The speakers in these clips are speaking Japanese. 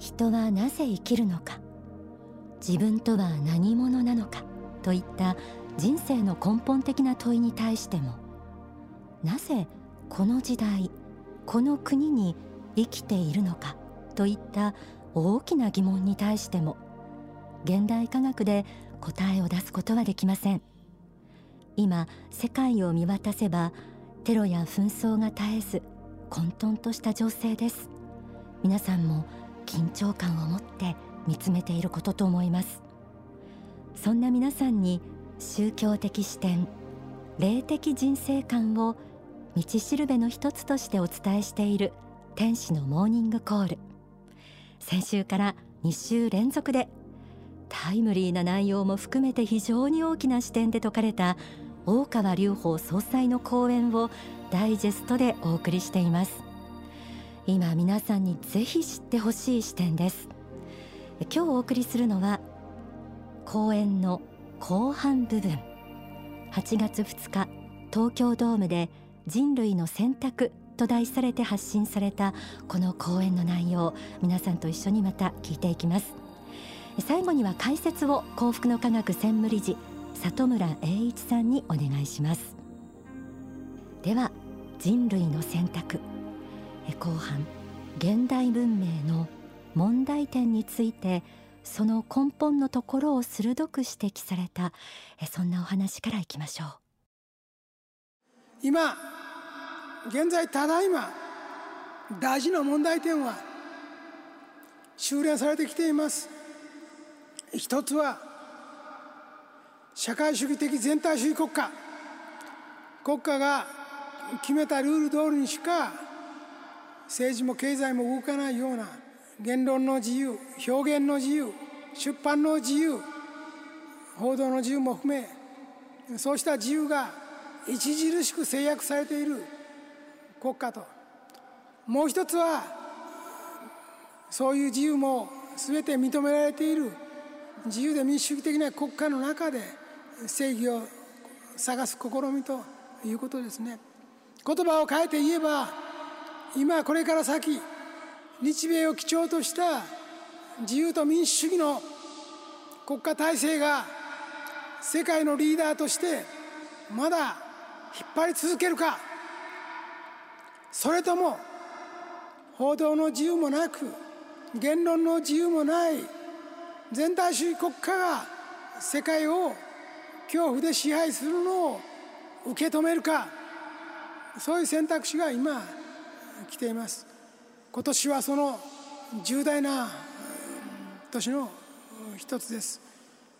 人はなぜ生きるのか。自分とは何者なのか。といった人生の根本的な問いに対しても。なぜこの時代この国に生きているのか。といった大きな疑問に対しても。現代科学で答えを出すことはできません。今世界を見渡せばテロや紛争が絶えず混沌とした情勢です。皆さんも緊張感を持って見つめていることと思います。そんな皆さんに宗教的視点霊的人生観を道しるべの一つとしてお伝えしている天使のモーニングコール。先週から2週連続でタイムリーな内容も含めて非常に大きな視点で説かれた大川隆法総裁の講演をダイジェストでお送りしています。今皆さんにぜひ知ってほしい視点です。今日お送りするのは講演の後半部分。8月2日東京ドームで人類の選択と題されて発信されたこの講演の内容皆さんと一緒にまた聞いていきます。最後には解説を幸福の科学専務理事里村栄一さんにお願いします。では人類の選択。後半現代文明の問題点についてその根本のところを鋭く指摘されたそんなお話からいきましょう。今現在ただいま大事な問題点は修練されてきています。一つは社会主義的全体主義国家。国家が決めたルール通りにしか政治も経済も動かないような言論の自由表現の自由出版の自由報道の自由も含めそうした自由が著しく制約されている国家と。もう一つはそういう自由も全て認められている自由で民主主義的な国家の中で正義を探す試みということですね。言葉を変えて言えば今これから先日米を基調とした自由と民主主義の国家体制が世界のリーダーとしてまだ引っ張り続けるかそれとも報道の自由もなく言論の自由もない全体主義国家が世界を恐怖で支配するのを受け止めるかそういう選択肢が今来ています。今年はその重大な年の一つです。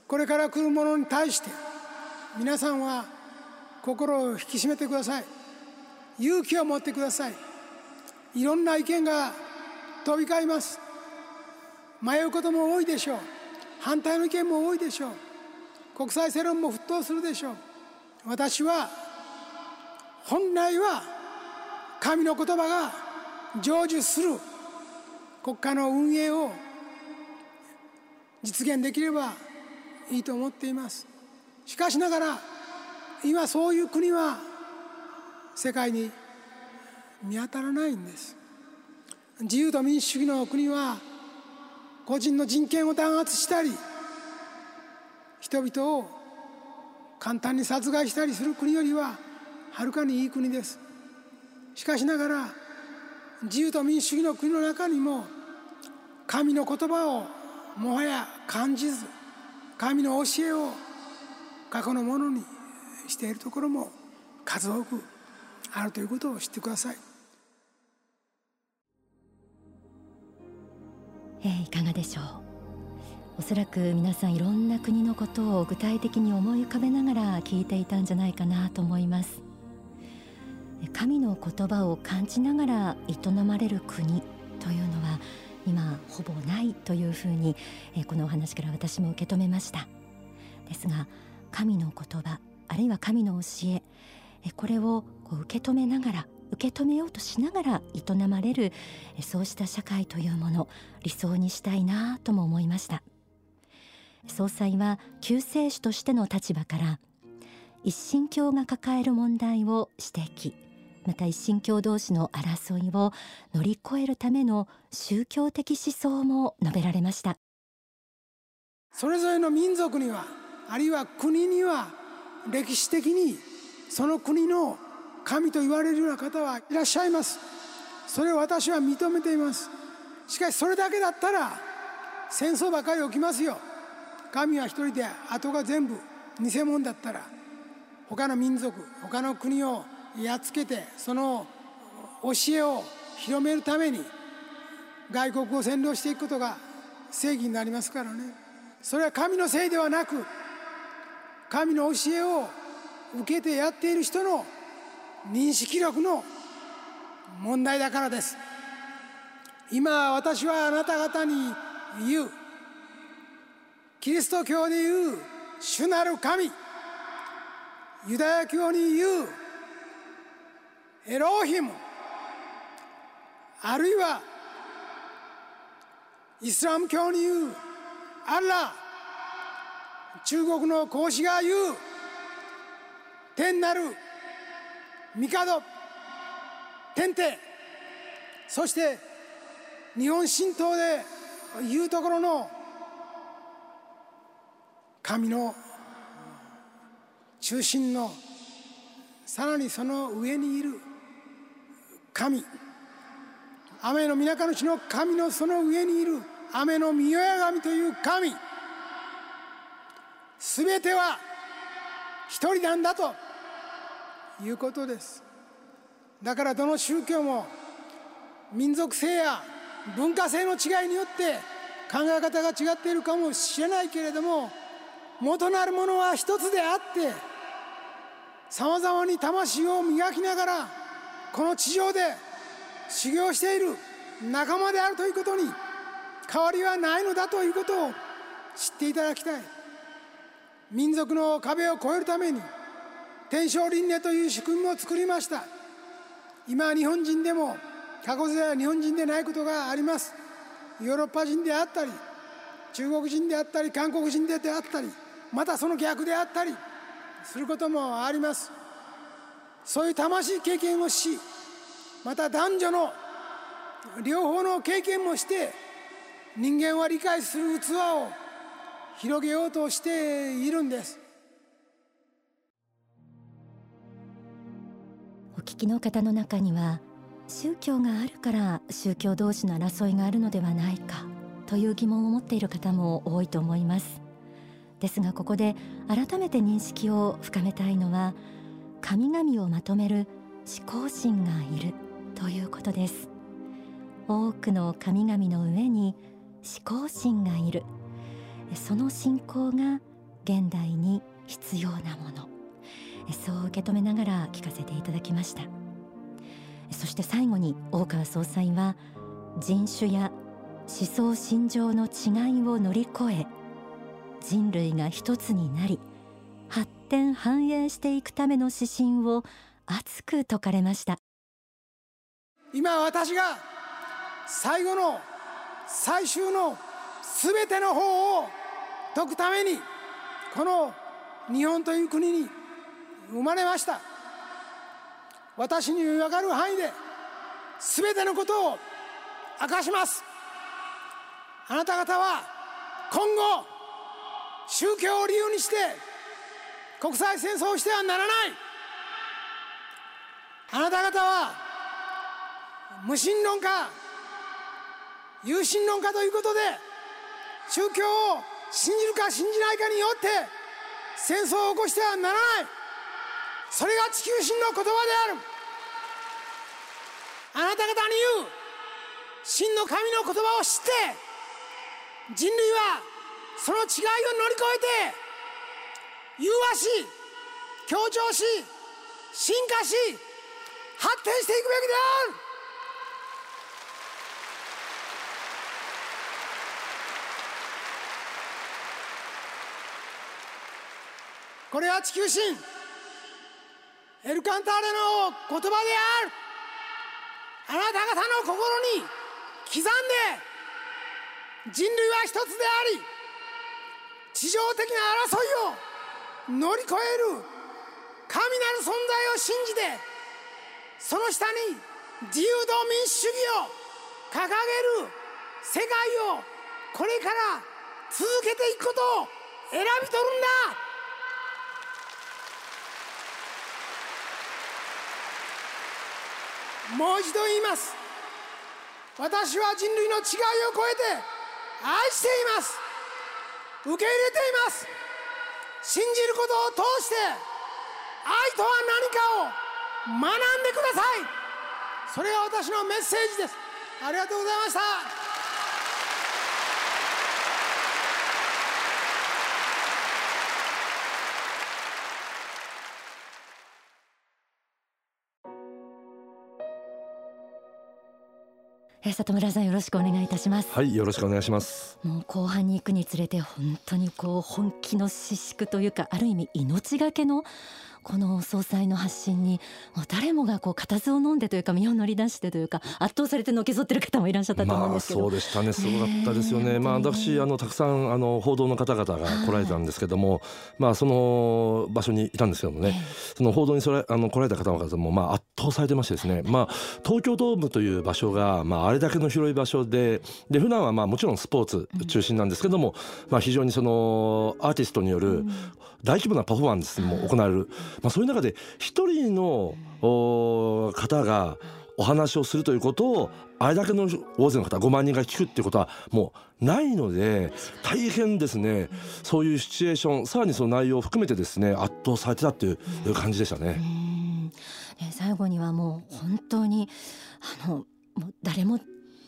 これから来るものに対して皆さんは心を引き締めてください。勇気を持ってください。いろんな意見が飛び交います。迷うことも多いでしょう。反対の意見も多いでしょう。国際世論も沸騰するでしょう。私は本来は神の言葉が成就する国家の運営を実現できればいいと思っています。しかしながら今そういう国は世界に見当たらないんです。自由と民主主義の国は個人の人権を弾圧したり人々を簡単に殺害したりする国よりははるかにいい国です。しかしながら自由と民主主義の国の中にも神の言葉をもはや感じず神の教えを過去のものにしているところも数多くあるということを知ってください。えー、いかがでしょう？おそらく皆さんいろんな国のことを具体的に思い浮かべながら聞いていたんじゃないかなと思います神の言葉を感じながら営まれる国というのは今ほぼないというふうにこのお話から私も受け止めました。ですが神の言葉あるいは神の教えこれをこう受け止めながら受け止めようとしながら営まれるそうした社会というもの理想にしたいなとも思いました。総裁は救世主としての立場から一神教が抱える問題を指摘。また一神教同士の争いを乗り越えるための宗教的思想も述べられました。それぞれの民族にはあるいは国には歴史的にその国の神と言われるような方はいらっしゃいます。それを私は認めています。しかしそれだけだったら戦争ばかり起きますよ。神は一人で後が全部偽物だったら他の民族他の国をやっつけてその教えを広めるために外国を占領していくことが正義になりますからね。それは神のせいではなく神の教えを受けてやっている人の認識力の問題だからです。今私はあなた方に言う。キリスト教で言う主なる神。ユダヤ教に言うエロヒムあるいはイスラム教に言うアラ中国の孔子が言う天なる帝天帝そして日本神道で言うところの神の中心のさらにその上にいる神。雨の皆の地の神のその上にいる。雨の御親神という神。すべては一人なんだと。いうことです。だからどの宗教も民族性や文化性の違いによって考え方が違っているかもしれないけれども元なるものは一つであってさまざまに魂を磨きながらこの地上で修行している仲間であるということに変わりはないのだということを知っていただきたい。民族の壁を越えるために天正輪廻という仕組みも作りました。今日本人でも過去世は日本人でないことがあります。ヨーロッパ人であったり中国人であったり韓国人であったりまたその逆であったりすることもあります。そういう魂経験をしまた男女の両方の経験もして人間は理解する器を広げようとしているんです。お聞きの方の中には宗教があるから宗教同士の争いがあるのではないかという疑問を持っている方も多いと思います。ですがここで改めて認識を深めたいのは神々をまとめる思考心がいるということです。多くの神々の上に思考心がいる。その信仰が現代に必要なもの。そう受け止めながら聞かせていただきました。そして最後に大川総裁は人種や思想心情の違いを乗り越え人類が一つになり発展繁栄していくための指針を熱く説かれました。今私が最後の最終のすべての方を解くためにこの日本という国に生まれました。私に分かる範囲で全てのことを明かします。あなた方は今後宗教を理由にして国際戦争をしてはならない。あなた方は無神論か有神論かということで宗教を信じるか信じないかによって戦争を起こしてはならない。それが地球神の言葉である。あなた方に言う真の神の言葉を知って人類はその違いを乗り越えて融和し強調し進化し発展していくべきである。これは地球神エルカンターレの言葉である。あなた方の心に刻んで人類は一つであり地上的な争いを乗り越える。神なる存在を信じてその下に自由と民主主義を掲げる。世界をこれから続けていくことを選び取るんだ。もう一度言います。私は人類の違いを超えて愛しています。受け入れています。信じることを通して愛とは何かを学んでください。それが私のメッセージです。ありがとうございました。え里村さんよろしくお願いいたします。はいよろしくお願いします。もう後半に行くにつれて本当にこう本気の資縮というかある意味命がけのこの総裁の発信にもう誰もがこう固唾を飲んでというか身を乗り出してというか圧倒されてのけぞってる方もいらっしゃったと思うんですけど、まあ、そうでしたね。すごかったですよね、まあ私あのたくさんあの報道の方々が来られたんですけども、まあその場所にいたんですけどもね、その報道にそれあの来られた方々もまあ圧倒されてましてですね。まあ東京ドームという場所がまああれだけの広い場所でで普段はまあもちろんスポーツ中心なんですけども、まあ非常にそのアーティストによる大規模なパフォーマンスも行われる、まあそういう中で一人の方がお話をするということをあれだけの大勢の方5万人が聞くっていうことはもうないので大変ですね。そういうシチュエーションさらにその内容を含めてですね圧倒されてたっていう感じでしたね。最後にはもう本当にあのもう誰も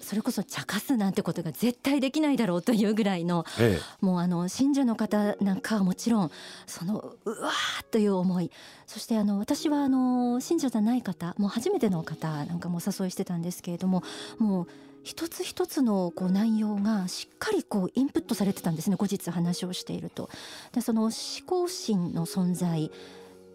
それこそ茶化すなんてことが絶対できないだろうというぐらいの、ええ、もうあの信者の方なんかはもちろんそのうわーという思いそしてあの私はあの信者じゃない方もう初めての方なんかもお誘いしてたんですけれどももう一つ一つのこう内容がしっかりこうインプットされてたんですね後日話をしていると。でその思考心の存在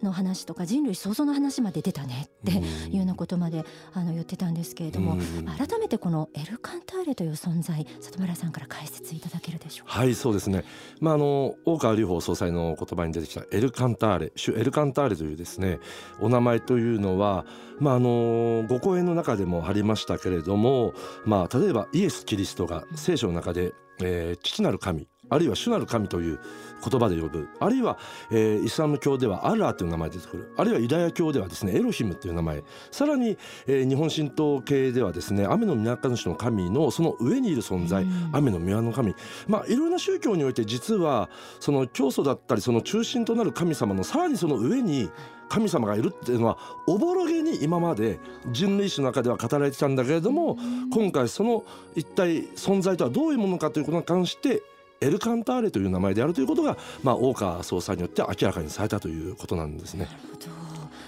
の話とか人類創造の話まで出たねっていうようなことまであの言ってたんですけれども、改めてこのエルカンターレという存在里村さんから解説いただけるでしょうはいそうですね、まあ、あの大川隆法総裁の言葉に出てきたエルカンターレ主エルカンターレというですねお名前というのは、まあ、あのご講演の中でもありましたけれども、まあ、例えばイエス・キリストが聖書の中で、えー、父なる神あるいは主なる神という言葉で呼ぶ。あるいは、えー、イスラム教ではアラーという名前出てくる。あるいはユダヤ教ではですねエロヒムという名前。さらに、えー、日本神道系ではですね雨の都主の神のその上にいる存在、雨の宮の神。まあいろいろな宗教において実はその教祖だったりその中心となる神様のさらにその上に神様がいるっていうのはおぼろげに今まで人類史の中では語られてたんだけれども今回その一体存在とはどういうものかということに関してエルカンターレという名前であるということが、まあ、大川総裁によって明らかにされたということなんですね。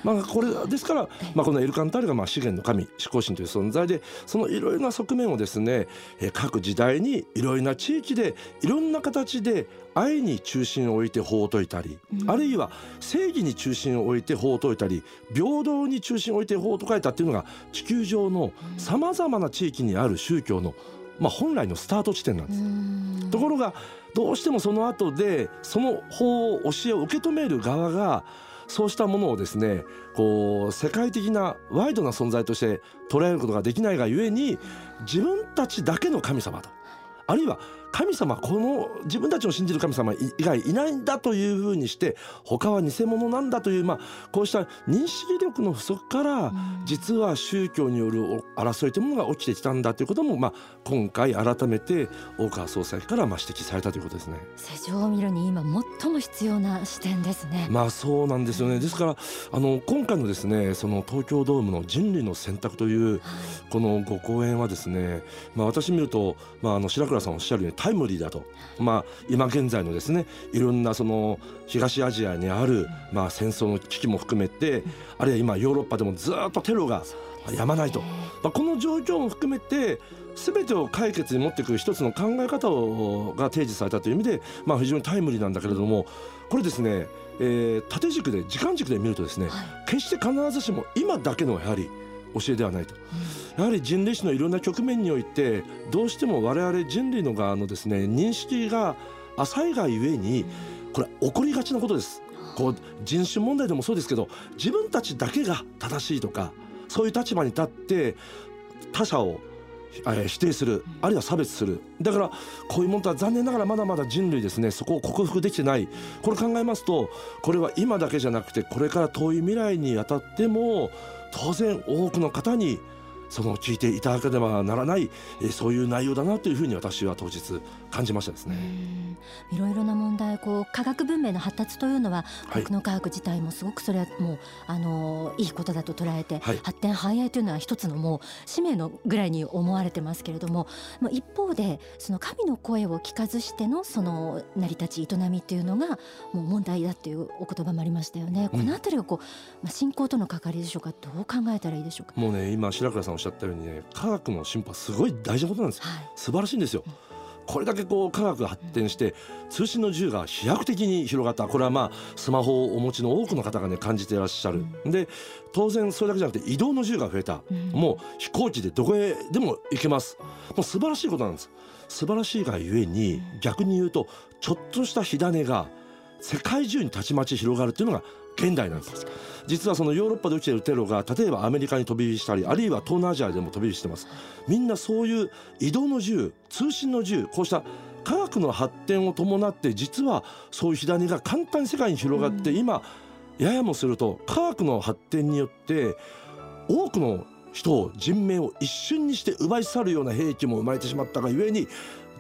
まあ、これですから、まあ、このエルカンターレがまあ資源の神思考神という存在でそのいろいろな側面をですね各時代にいろいろな地域でいろんな形で愛に中心を置いて法を説いたり、うん、あるいは正義に中心を置いて法を説いたり平等に中心を置いて法を説いたっていうのが地球上のさまざまな地域にある宗教のまあ、本来のスタート地点なんです。ところがどうしてもその後でその法を教えを受け止める側がそうしたものをですねこう世界的なワイドな存在として捉えることができないがゆえに自分たちだけの神様と。あるいは神様この自分たちの信じる神様以外いないんだというふうにして他は偽物なんだという、まあ、こうした認識力の不足から実は宗教による争いというものが起きてきたんだということも、まあ、今回改めて大川総裁からまあ指摘されたということですね。世情を見るに今最も必要な視点ですね。まあそうなんですよね。ですからあの今回のですねその東京ドームの人類の選択というこのご講演はですね、まあ私見るとまああの白倉さんおっしゃるようにタイムリーだと、まあ、今現在のですねいろんなその東アジアにある、まあ、戦争の危機も含めてあるいは今ヨーロッパでもずっとテロがやまないと、まあ、この状況も含めて全てを解決に持っていく一つの考え方をが提示されたという意味で、まあ、非常にタイムリーなんだけれどもこれですね、えー、縦軸で時間軸で見るとですね、決して必ずしも今だけのやはり教えではないと、やはり人類史のいろんな局面においてどうしても我々人類の側のですね認識が浅いがゆえにこれ起こりがちなことです。こう人種問題でもそうですけど自分たちだけが正しいとかそういう立場に立って他者をえ否定するあるいは差別する。だからこういうものとは残念ながらまだまだ人類ですねそこを克服できてない。これ考えますとこれは今だけじゃなくてこれから遠い未来にあたっても当然多くの方にその聞いていただければならない、えー、そういう内容だなというふうに私は当日感じましたですね。いろいろな問題こう科学文明の発達というのは国の科学自体もすごくそれはもうあのいいことだと捉えて、はい、発展繁栄というのは一つのもう使命のぐらいに思われてますけれども、まあ、一方でその神の声を聞かずしてのその成り立ち営みっていうのがもう問題だっていうお言葉もありましたよね。このあたりはこう、まあ、信仰との関わりでしょうかどう考えたらいいでしょうか。もうね今白倉さんおっしゃったようにね科学の進歩はすごい大事なことなんですよ、はい、素晴らしいんですよ、うん。これだけこう科学が発展して通信の自由が飛躍的に広がった。これはまあスマホをお持ちの多くの方がね感じていらっしゃる、で当然それだけじゃなくて移動の自由が増えた、もう飛行機でどこへでも行けます。もう素晴らしいことなんです。素晴らしいがゆえに逆に言うとちょっとした火種が世界中にたちまち広がるっていうのが現代なんです。実はそのヨーロッパで起きているテロが例えばアメリカに飛び火したりあるいは東南アジアでも飛び火してます。みんなそういう移動の自由通信の自由こうした科学の発展を伴って実はそういう火種が簡単に世界に広がって、今ややもすると科学の発展によって多くの人を人命を一瞬にして奪い去るような兵器も生まれてしまったがゆえに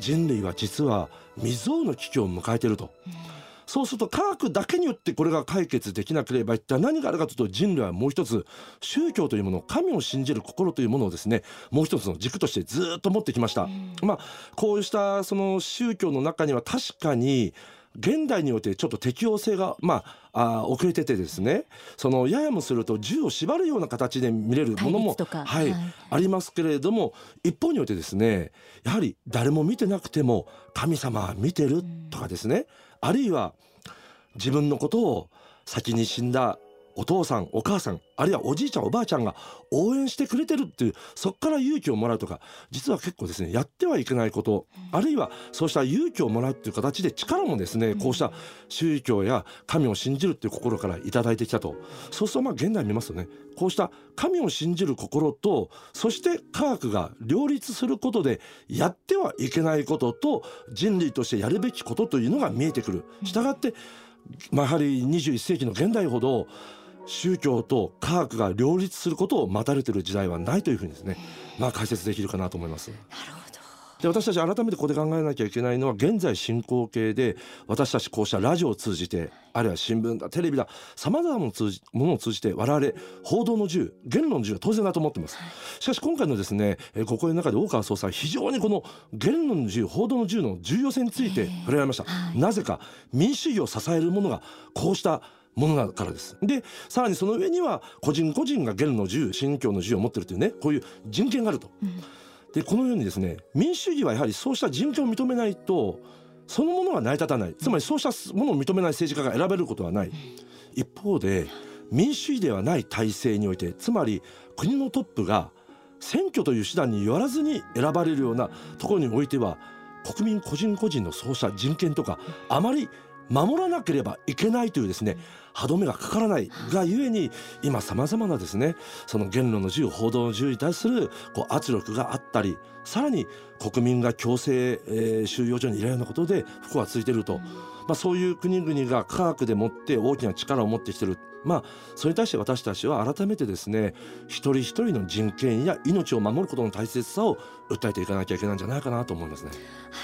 人類は実は未曾有の危機を迎えていると。うんそうすると科学だけによってこれが解決できなければ一体何があるかというと人類はもう一つ宗教というもの神を信じる心というものをですねもう一つの軸としてずっと持ってきました。まあこうしたその宗教の中には確かに現代においてちょっと適応性がまああ遅れててですねそのややもすると銃を縛るような形で見れるものも、はい、はい、ありますけれども一方においてですねやはり誰も見てなくても神様は見てるとかですね、あるいは自分のことを先に死んだお父さんお母さんあるいはおじいちゃんおばあちゃんが応援してくれてるっていうそこから勇気をもらうとか実は結構ですねやってはいけないこと、あるいはそうした勇気をもらうっていう形で力もですね、こうした宗教や神を信じるっていう心から頂いてきたと。そうするとまあ現代見ますとねこうした神を信じる心とそして科学が両立することでやってはいけないことと人類としてやるべきことというのが見えてくる。したがってまあ、やはり21世紀の現代ほど宗教と科学が両立することを待たれている時代はないというふうにですね、まあ、解説できるかなと思います。なるほど。で私たち改めてここで考えなきゃいけないのは現在進行形で私たちこうしたラジオを通じてあるいは新聞だテレビださまざまなものを通じて我々報道の自由言論の自由は当然だと思っています。しかし今回のですねご講演の中で大川総裁非常にこの言論の自由報道の自由の重要性について触れられました、なぜか民主主義を支えるものがこうしたものだからです。でさらにその上には個人個人が言論の自由信教の自由を持ってるというねこういう人権があると。うん。でこのようにですね民主主義はやはりそうした人権を認めないとそのものが成り立たない。つまりそうしたものを認めない政治家が選べることはない。一方で民主主義ではない体制においてつまり国のトップが選挙という手段によらずに選ばれるようなところにおいては国民個人個人のそうした人権とかあまり守らなければいけないというですね歯止めがかからないがゆえに今さまざまなですねその言論の自由報道の自由に対するこう圧力があったりさらに国民が強制、えー、収容所にいられるようなことで不幸が続いていると、まあ、そういう国々が科学でもって大きな力を持ってきている。まあそれに対して私たちは改めてですね一人一人の人権や命を守ることの大切さを訴えていかなきゃいけないんじゃないかなと思いますね。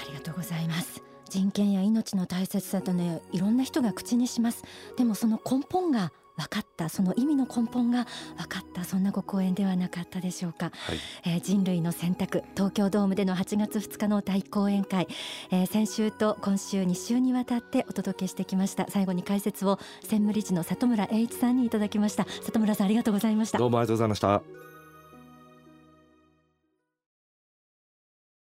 ありがとうございます。人権や命の大切さとねいろんな人が口にします。でもその根本が分かった。その意味の根本が分かった。そんなご講演ではなかったでしょうか、はい、えー、人類の選択。東京ドームでの8月2日の大講演会、えー、先週と今週2週にわたってお届けしてきました。最後に解説を専務理事の里村栄一さんにいただきました。里村さんありがとうございました。どうもありがとうございました